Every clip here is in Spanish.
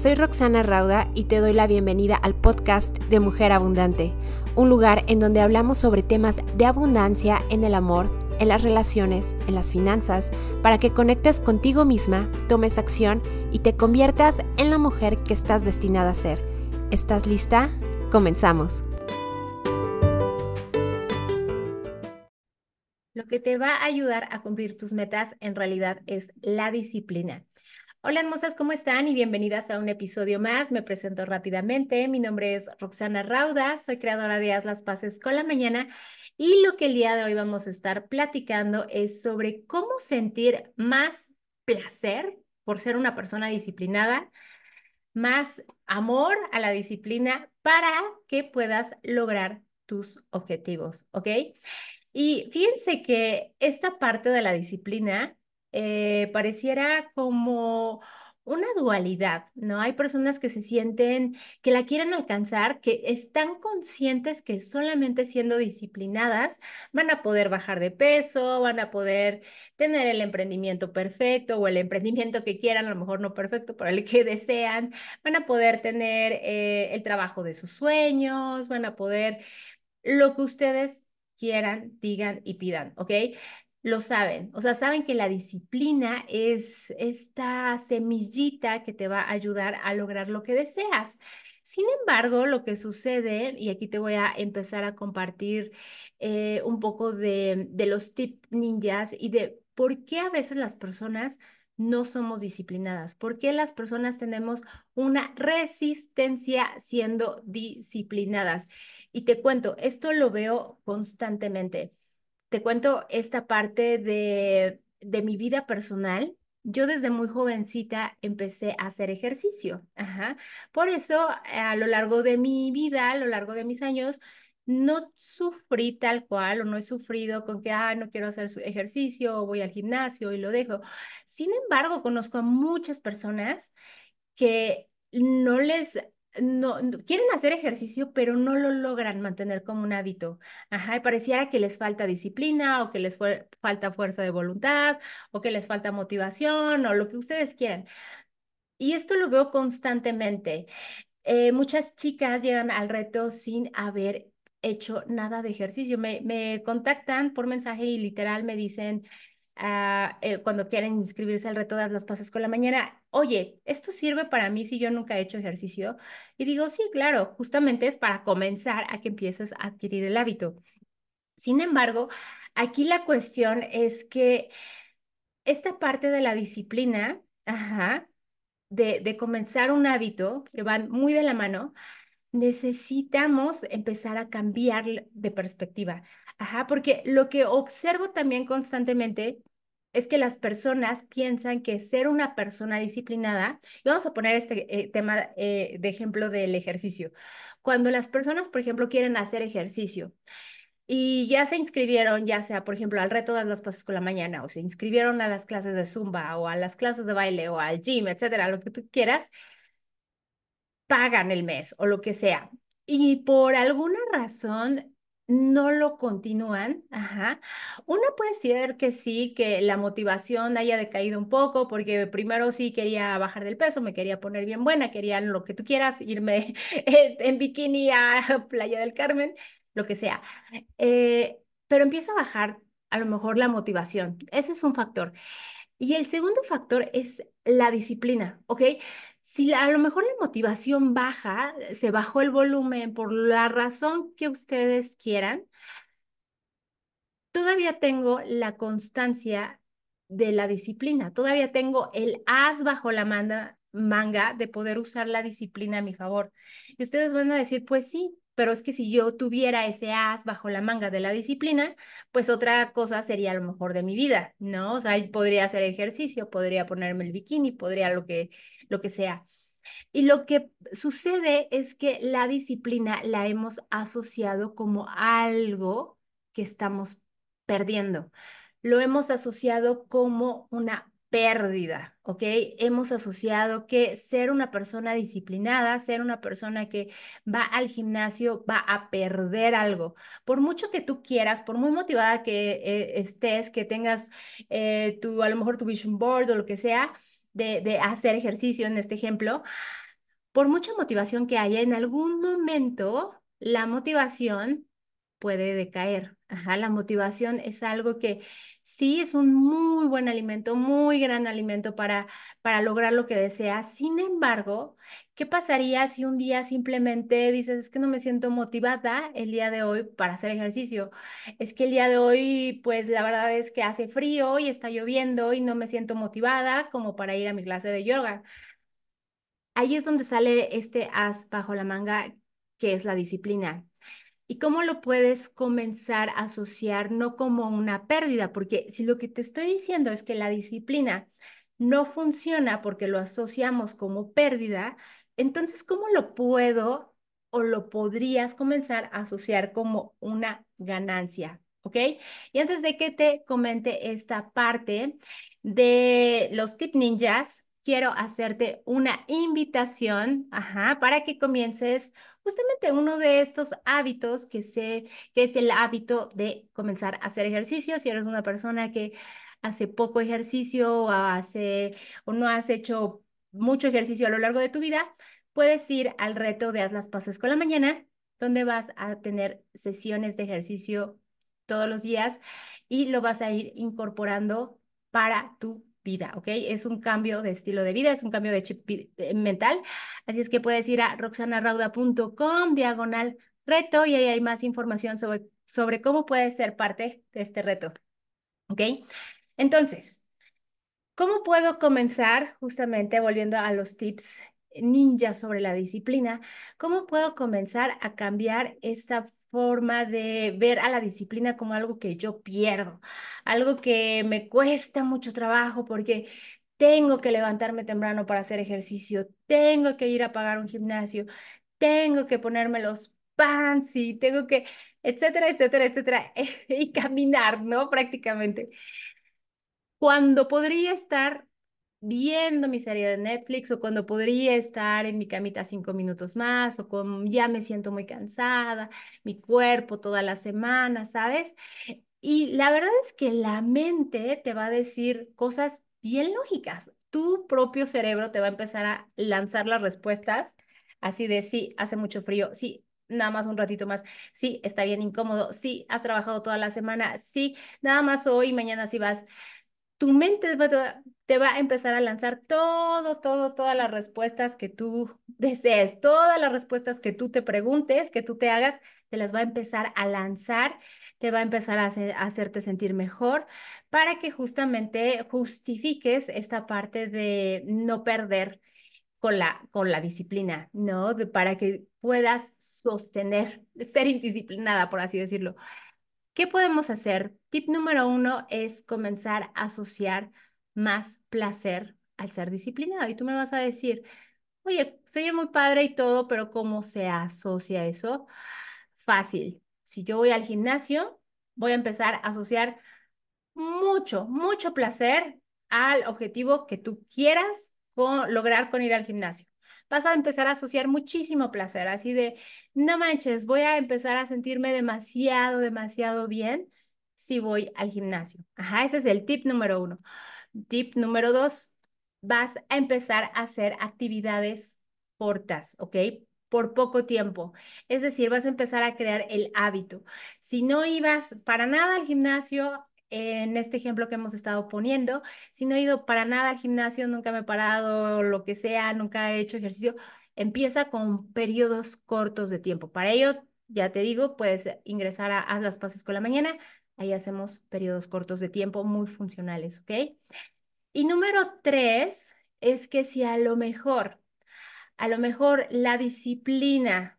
soy Roxana Rauda y te doy la bienvenida al podcast de Mujer Abundante, un lugar en donde hablamos sobre temas de abundancia en el amor, en las relaciones, en las finanzas, para que conectes contigo misma, tomes acción y te conviertas en la mujer que estás destinada a ser. ¿Estás lista? Comenzamos. Lo que te va a ayudar a cumplir tus metas en realidad es la disciplina. Hola hermosas, ¿cómo están? Y bienvenidas a un episodio más. Me presento rápidamente. Mi nombre es Roxana Rauda, soy creadora de Haz las Paces con la Mañana y lo que el día de hoy vamos a estar platicando es sobre cómo sentir más placer por ser una persona disciplinada, más amor a la disciplina para que puedas lograr tus objetivos, ¿ok? Y fíjense que esta parte de la disciplina eh, pareciera como una dualidad, ¿no? Hay personas que se sienten que la quieren alcanzar, que están conscientes que solamente siendo disciplinadas van a poder bajar de peso, van a poder tener el emprendimiento perfecto o el emprendimiento que quieran, a lo mejor no perfecto, pero el que desean, van a poder tener eh, el trabajo de sus sueños, van a poder lo que ustedes quieran, digan y pidan, ¿ok? Lo saben, o sea, saben que la disciplina es esta semillita que te va a ayudar a lograr lo que deseas. Sin embargo, lo que sucede, y aquí te voy a empezar a compartir eh, un poco de, de los tips ninjas y de por qué a veces las personas no somos disciplinadas, por qué las personas tenemos una resistencia siendo disciplinadas. Y te cuento, esto lo veo constantemente te cuento esta parte de, de mi vida personal. Yo desde muy jovencita empecé a hacer ejercicio. Ajá. Por eso, a lo largo de mi vida, a lo largo de mis años, no sufrí tal cual o no he sufrido con que, ah, no quiero hacer ejercicio o voy al gimnasio y lo dejo. Sin embargo, conozco a muchas personas que no les no, quieren hacer ejercicio, pero no lo logran mantener como un hábito. Ajá, y pareciera que les falta disciplina o que les falta fuerza de voluntad o que les falta motivación o lo que ustedes quieran. Y esto lo veo constantemente. Eh, muchas chicas llegan al reto sin haber hecho nada de ejercicio. Me, me contactan por mensaje y literal me dicen, Eh, cuando quieren inscribirse al reto de las pasas con la mañana, oye, ¿esto sirve para mí si yo nunca he hecho ejercicio? Y digo, sí, claro, justamente es para comenzar a que empieces a adquirir el hábito. Sin embargo, aquí la cuestión es que esta parte de la disciplina, ajá, de, de comenzar un hábito, que van muy de la mano, necesitamos empezar a cambiar de perspectiva. Ajá, porque lo que observo también constantemente es que las personas piensan que ser una persona disciplinada, y vamos a poner este eh, tema eh, de ejemplo del ejercicio, cuando las personas, por ejemplo, quieren hacer ejercicio y ya se inscribieron, ya sea, por ejemplo, al reto de las pases con la mañana, o se inscribieron a las clases de zumba, o a las clases de baile, o al gym, etcétera, lo que tú quieras, pagan el mes o lo que sea. Y por alguna razón no lo continúan, ajá. Una puede ser que sí, que la motivación haya decaído un poco, porque primero sí quería bajar del peso, me quería poner bien buena, quería lo que tú quieras, irme en bikini a Playa del Carmen, lo que sea. Eh, pero empieza a bajar a lo mejor la motivación. Ese es un factor. Y el segundo factor es la disciplina, ¿ok? Si a lo mejor la motivación baja, se bajó el volumen por la razón que ustedes quieran, todavía tengo la constancia de la disciplina, todavía tengo el as bajo la manga, manga de poder usar la disciplina a mi favor. Y ustedes van a decir, pues sí, pero es que si yo tuviera ese as bajo la manga de la disciplina, pues otra cosa sería lo mejor de mi vida, ¿no? O sea, podría hacer ejercicio, podría ponerme el bikini, podría lo que, lo que sea. Y lo que sucede es que la disciplina la hemos asociado como algo que estamos perdiendo. Lo hemos asociado como una pérdida, ¿ok? Hemos asociado que ser una persona disciplinada, ser una persona que va al gimnasio, va a perder algo. Por mucho que tú quieras, por muy motivada que eh, estés, que tengas eh, a lo mejor tu vision board o lo que sea, de, de hacer ejercicio en este ejemplo, por mucha motivación que haya, en algún momento la motivación puede decaer. Ajá, la motivación es algo que sí es un muy buen alimento, muy gran alimento para, para lograr lo que deseas. Sin embargo, ¿qué pasaría si un día simplemente dices, es que no me siento motivada el día de hoy para hacer ejercicio? Es que el día de hoy, pues la verdad es que hace frío y está lloviendo y no me siento motivada como para ir a mi clase de yoga. Ahí es donde sale este as bajo la manga, que es la disciplina. ¿Y cómo lo puedes comenzar a asociar no como una pérdida? Porque si lo que te estoy diciendo es que la disciplina no funciona porque lo asociamos como pérdida, entonces, ¿cómo lo puedo o lo podrías comenzar a asociar como una ganancia? ¿Ok? Y antes de que te comente esta parte de los tip ninjas, quiero hacerte una invitación, ajá, para que comiences justamente uno de estos hábitos que, sé, que es el hábito de comenzar a hacer ejercicio. Si eres una persona que hace poco ejercicio o, hace, o no has hecho mucho ejercicio a lo largo de tu vida, puedes ir al reto de Haz las Paces con la Mañana, donde vas a tener sesiones de ejercicio todos los días y lo vas a ir incorporando para tu vida, ¿ok? Es un cambio de estilo de vida, es un cambio de chip eh, mental. Así es que puedes ir a roxanarauda.com, diagonal reto, y ahí hay más información sobre, sobre cómo puedes ser parte de este reto, ¿ok? Entonces, ¿cómo puedo comenzar? Justamente volviendo a los tips ninja sobre la disciplina, ¿cómo puedo comenzar a cambiar esta forma de ver a la disciplina como algo que yo pierdo, algo que me cuesta mucho trabajo porque tengo que levantarme temprano para hacer ejercicio, tengo que ir a pagar un gimnasio, tengo que ponerme los pants y tengo que, etcétera, etcétera, etcétera, y caminar, ¿no? Prácticamente. Cuando podría estar viendo mi serie de Netflix o cuando podría estar en mi camita cinco minutos más o con ya me siento muy cansada, mi cuerpo toda la semana, ¿sabes? Y la verdad es que la mente te va a decir cosas bien lógicas. Tu propio cerebro te va a empezar a lanzar las respuestas así de sí, hace mucho frío, sí, nada más un ratito más, sí, está bien incómodo, sí, has trabajado toda la semana, sí, nada más hoy, mañana sí vas tu mente te va a empezar a lanzar todo, todo, todas las respuestas que tú desees, todas las respuestas que tú te preguntes, que tú te hagas, te las va a empezar a lanzar, te va a empezar a, hacerte sentir mejor para que justamente justifiques esta parte de no perder con la, con la disciplina, ¿no? De, para que puedas sostener, ser indisciplinada, por así decirlo. ¿Qué podemos hacer? Tip número uno es comenzar a asociar más placer al ser disciplinado. Y tú me vas a decir, oye, soy muy padre y todo, pero ¿cómo se asocia eso? Fácil. Si yo voy al gimnasio, voy a empezar a asociar mucho, mucho placer al objetivo que tú quieras lograr con ir al gimnasio vas a empezar a asociar muchísimo placer, así de, no manches, voy a empezar a sentirme demasiado, demasiado bien si voy al gimnasio. Ajá, ese es el tip número uno. Tip número dos, vas a empezar a hacer actividades cortas, ¿ok? Por poco tiempo. Es decir, vas a empezar a crear el hábito. Si no ibas para nada al gimnasio, en este ejemplo que hemos estado poniendo, si no he ido para nada al gimnasio, nunca me he parado, lo que sea, nunca he hecho ejercicio, empieza con periodos cortos de tiempo. Para ello, ya te digo, puedes ingresar a Haz las Paces con la Mañana, ahí hacemos periodos cortos de tiempo muy funcionales, ¿ok? Y número tres es que si a lo mejor, a lo mejor la disciplina,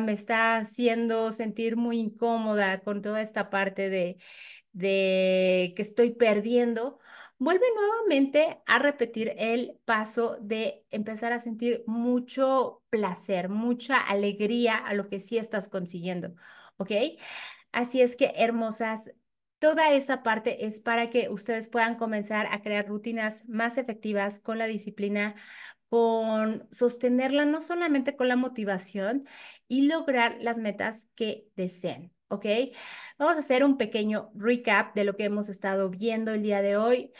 me está haciendo sentir muy incómoda con toda esta parte de, de que estoy perdiendo, vuelve nuevamente a repetir el paso de empezar a sentir mucho placer, mucha alegría a lo que sí estás consiguiendo, ¿ok? Así es que, hermosas, toda esa parte es para que ustedes puedan comenzar a crear rutinas más efectivas con la disciplina, con sostenerla no solamente con la motivación y lograr las metas que deseen. ¿Ok? Vamos a hacer un pequeño recap de lo que hemos estado viendo el día de hoy.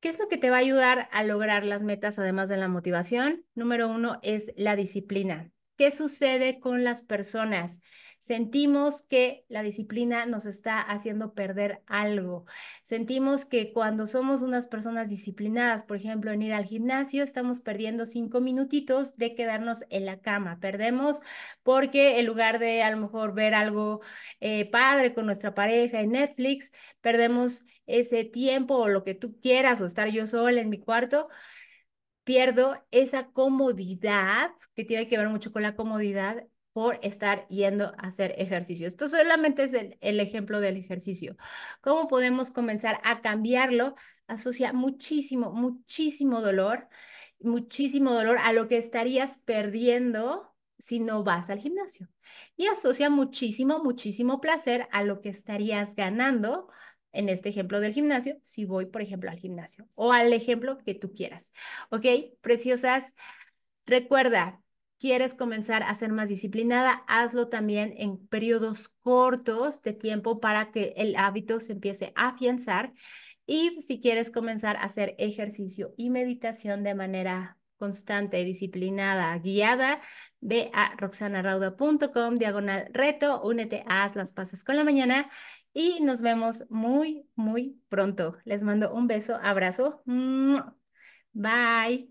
¿Qué es lo que te va a ayudar a lograr las metas además de la motivación? Número uno es la disciplina. ¿Qué sucede con las personas? Sentimos que la disciplina nos está haciendo perder algo. Sentimos que cuando somos unas personas disciplinadas, por ejemplo, en ir al gimnasio, estamos perdiendo cinco minutitos de quedarnos en la cama. Perdemos porque en lugar de a lo mejor ver algo eh, padre con nuestra pareja en Netflix, perdemos ese tiempo o lo que tú quieras o estar yo sola en mi cuarto pierdo esa comodidad, que tiene que ver mucho con la comodidad, por estar yendo a hacer ejercicio. Esto solamente es el, el, ejemplo del ejercicio. ¿Cómo podemos comenzar a cambiarlo? Asocia muchísimo, muchísimo dolor, muchísimo dolor a lo que estarías perdiendo si no vas al gimnasio. Y asocia muchísimo, muchísimo placer a lo que estarías ganando en este ejemplo del gimnasio, si voy, por ejemplo, al gimnasio o al ejemplo que tú quieras. ¿Ok? Preciosas, recuerda, quieres comenzar a ser más disciplinada, hazlo también en periodos cortos de tiempo para que el hábito se empiece a afianzar. Y si quieres comenzar a hacer ejercicio y meditación de manera constante, disciplinada, guiada, ve a roxanarauda.com, diagonal reto, únete a Haz las Pasas con la Mañana y nos vemos muy, muy pronto. Les mando un beso, abrazo. Bye.